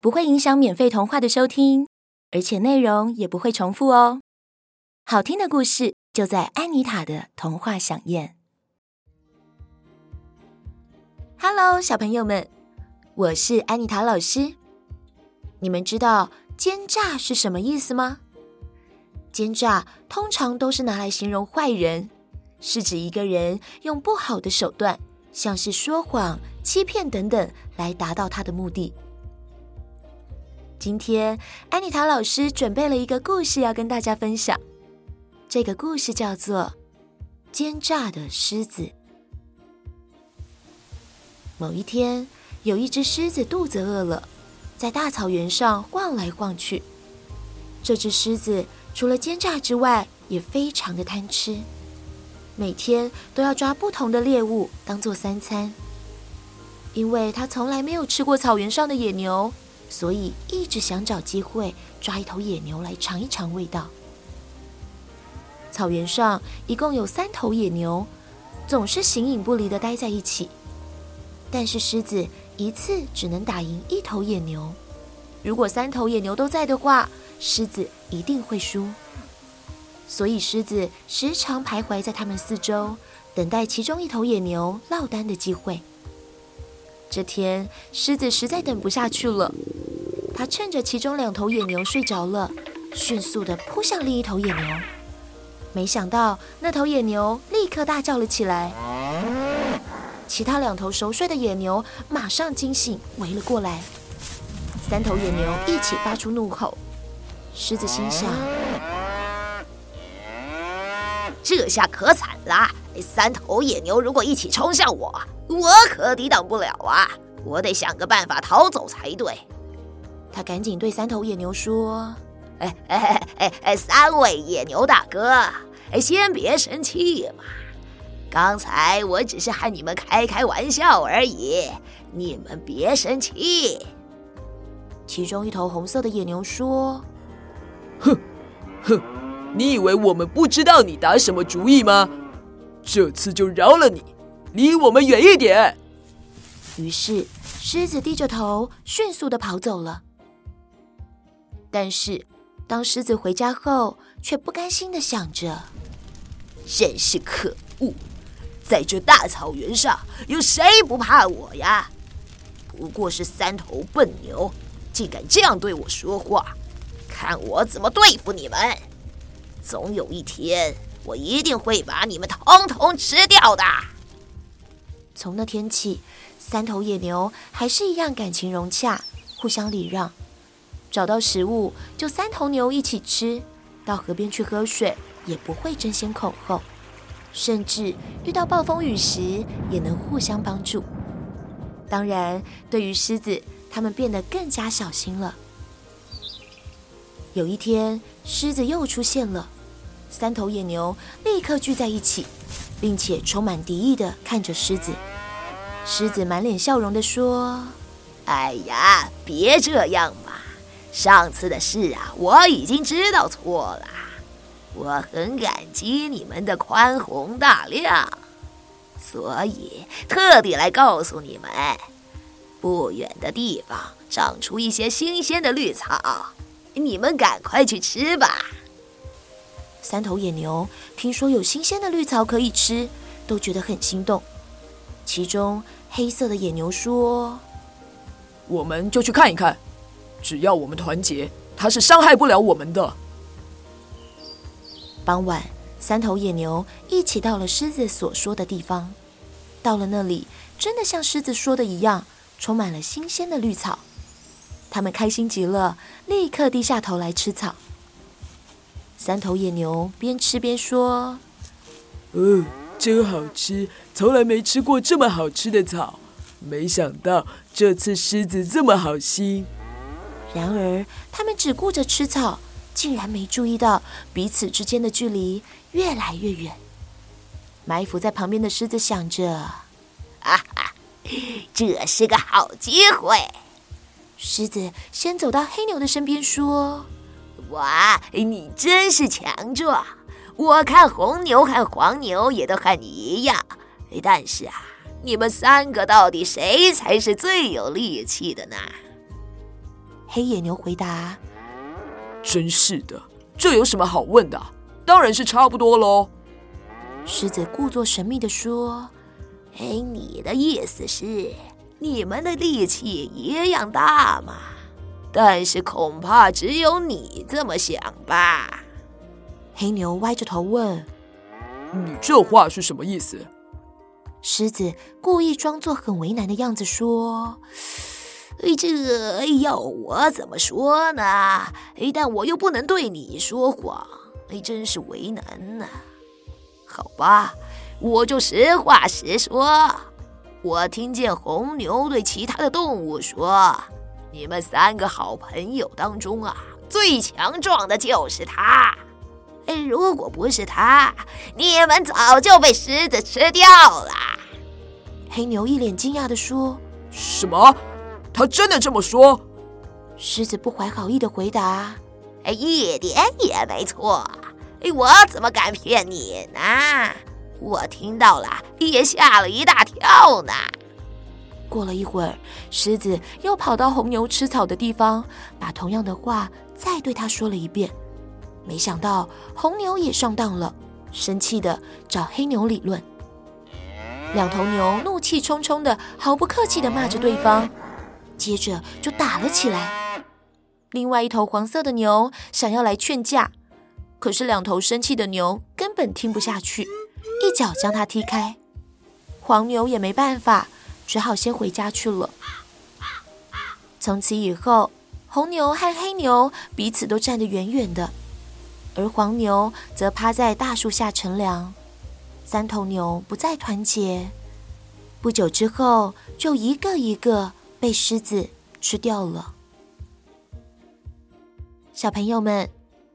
不会影响免费童话的收听，而且内容也不会重复哦。好听的故事就在安妮塔的童话饗宴。Hello，小朋友们，我是安妮塔老师。你们知道“奸诈”是什么意思吗？奸诈通常都是拿来形容坏人，是指一个人用不好的手段，像是说谎、欺骗等等，来达到他的目的。今天，安妮塔老师准备了一个故事要跟大家分享。这个故事叫做《奸诈的狮子》。某一天，有一只狮子肚子饿了，在大草原上晃来晃去。这只狮子除了奸诈之外，也非常的贪吃，每天都要抓不同的猎物当做三餐，因为它从来没有吃过草原上的野牛。所以一直想找机会抓一头野牛来尝一尝味道。草原上一共有三头野牛，总是形影不离的待在一起。但是狮子一次只能打赢一头野牛，如果三头野牛都在的话，狮子一定会输。所以狮子时常徘徊在他们四周，等待其中一头野牛落单的机会。这天，狮子实在等不下去了。他趁着其中两头野牛睡着了，迅速地扑向另一头野牛。没想到，那头野牛立刻大叫了起来。其他两头熟睡的野牛马上惊醒，围了过来。三头野牛一起发出怒吼。狮子心想：这下可惨了！三头野牛如果一起冲向我，我可抵挡不了啊！我得想个办法逃走才对。他赶紧对三头野牛说：“哎哎哎哎，三位野牛大哥，哎，先别生气嘛！刚才我只是和你们开开玩笑而已，你们别生气。”其中一头红色的野牛说：“哼哼，你以为我们不知道你打什么主意吗？这次就饶了你，离我们远一点。”于是狮子低着头，迅速的跑走了。但是，当狮子回家后，却不甘心的想着：“真是可恶！在这大草原上，有谁不怕我呀？不过是三头笨牛，竟敢这样对我说话！看我怎么对付你们！总有一天，我一定会把你们统统吃掉的。”从那天起，三头野牛还是一样感情融洽，互相礼让。找到食物就三头牛一起吃，到河边去喝水也不会争先恐后，甚至遇到暴风雨时也能互相帮助。当然，对于狮子，他们变得更加小心了。有一天，狮子又出现了，三头野牛立刻聚在一起，并且充满敌意地看着狮子。狮子满脸笑容地说：“哎呀，别这样嘛。”上次的事啊，我已经知道错了。我很感激你们的宽宏大量，所以特地来告诉你们，不远的地方长出一些新鲜的绿草，你们赶快去吃吧。三头野牛听说有新鲜的绿草可以吃，都觉得很心动。其中黑色的野牛说：“我们就去看一看。”只要我们团结，他是伤害不了我们的。傍晚，三头野牛一起到了狮子所说的地方。到了那里，真的像狮子说的一样，充满了新鲜的绿草。他们开心极了，立刻低下头来吃草。三头野牛边吃边说：“嗯，真好吃，从来没吃过这么好吃的草。没想到这次狮子这么好心。”然而，他们只顾着吃草，竟然没注意到彼此之间的距离越来越远。埋伏在旁边的狮子想着：“啊哈，这是个好机会。”狮子先走到黑牛的身边说。哇，你真是强壮！我看红牛和黄牛也都和你一样，但是啊，你们三个到底谁才是最有力气的呢？黑野牛回答：“真是的，这有什么好问的？当然是差不多喽。”狮子故作神秘的说：“哎，你的意思是，你们的力气一样大吗？”但是恐怕只有你这么想吧？黑牛歪着头问：“你这话是什么意思？”狮子故意装作很为难的样子说：“这要我怎么说呢？但我又不能对你说谎，真是为难呢。好吧，我就实话实说。我听见红牛对其他的动物说。”你们三个好朋友当中啊，最强壮的就是他。哎，如果不是他，你们早就被狮子吃掉了。黑牛一脸惊讶的说：“什么？他真的这么说？”狮子不怀好意的回答：“哎，一点也没错。哎，我怎么敢骗你呢？我听到了，也吓了一大跳呢。”过了一会儿，狮子又跑到红牛吃草的地方，把同样的话再对他说了一遍。没想到红牛也上当了，生气的找黑牛理论。两头牛怒气冲冲的，毫不客气的骂着对方，接着就打了起来。另外一头黄色的牛想要来劝架，可是两头生气的牛根本听不下去，一脚将它踢开。黄牛也没办法。只好先回家去了。从此以后，红牛和黑牛彼此都站得远远的，而黄牛则趴在大树下乘凉。三头牛不再团结，不久之后就一个一个被狮子吃掉了。小朋友们，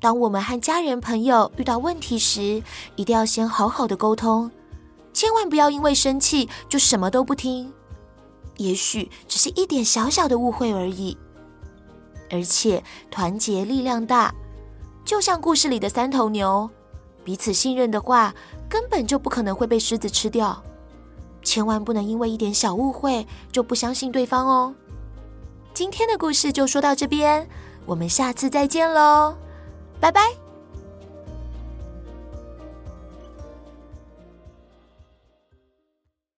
当我们和家人朋友遇到问题时，一定要先好好的沟通。千万不要因为生气就什么都不听，也许只是一点小小的误会而已。而且团结力量大，就像故事里的三头牛，彼此信任的话，根本就不可能会被狮子吃掉。千万不能因为一点小误会就不相信对方哦。今天的故事就说到这边，我们下次再见喽，拜拜。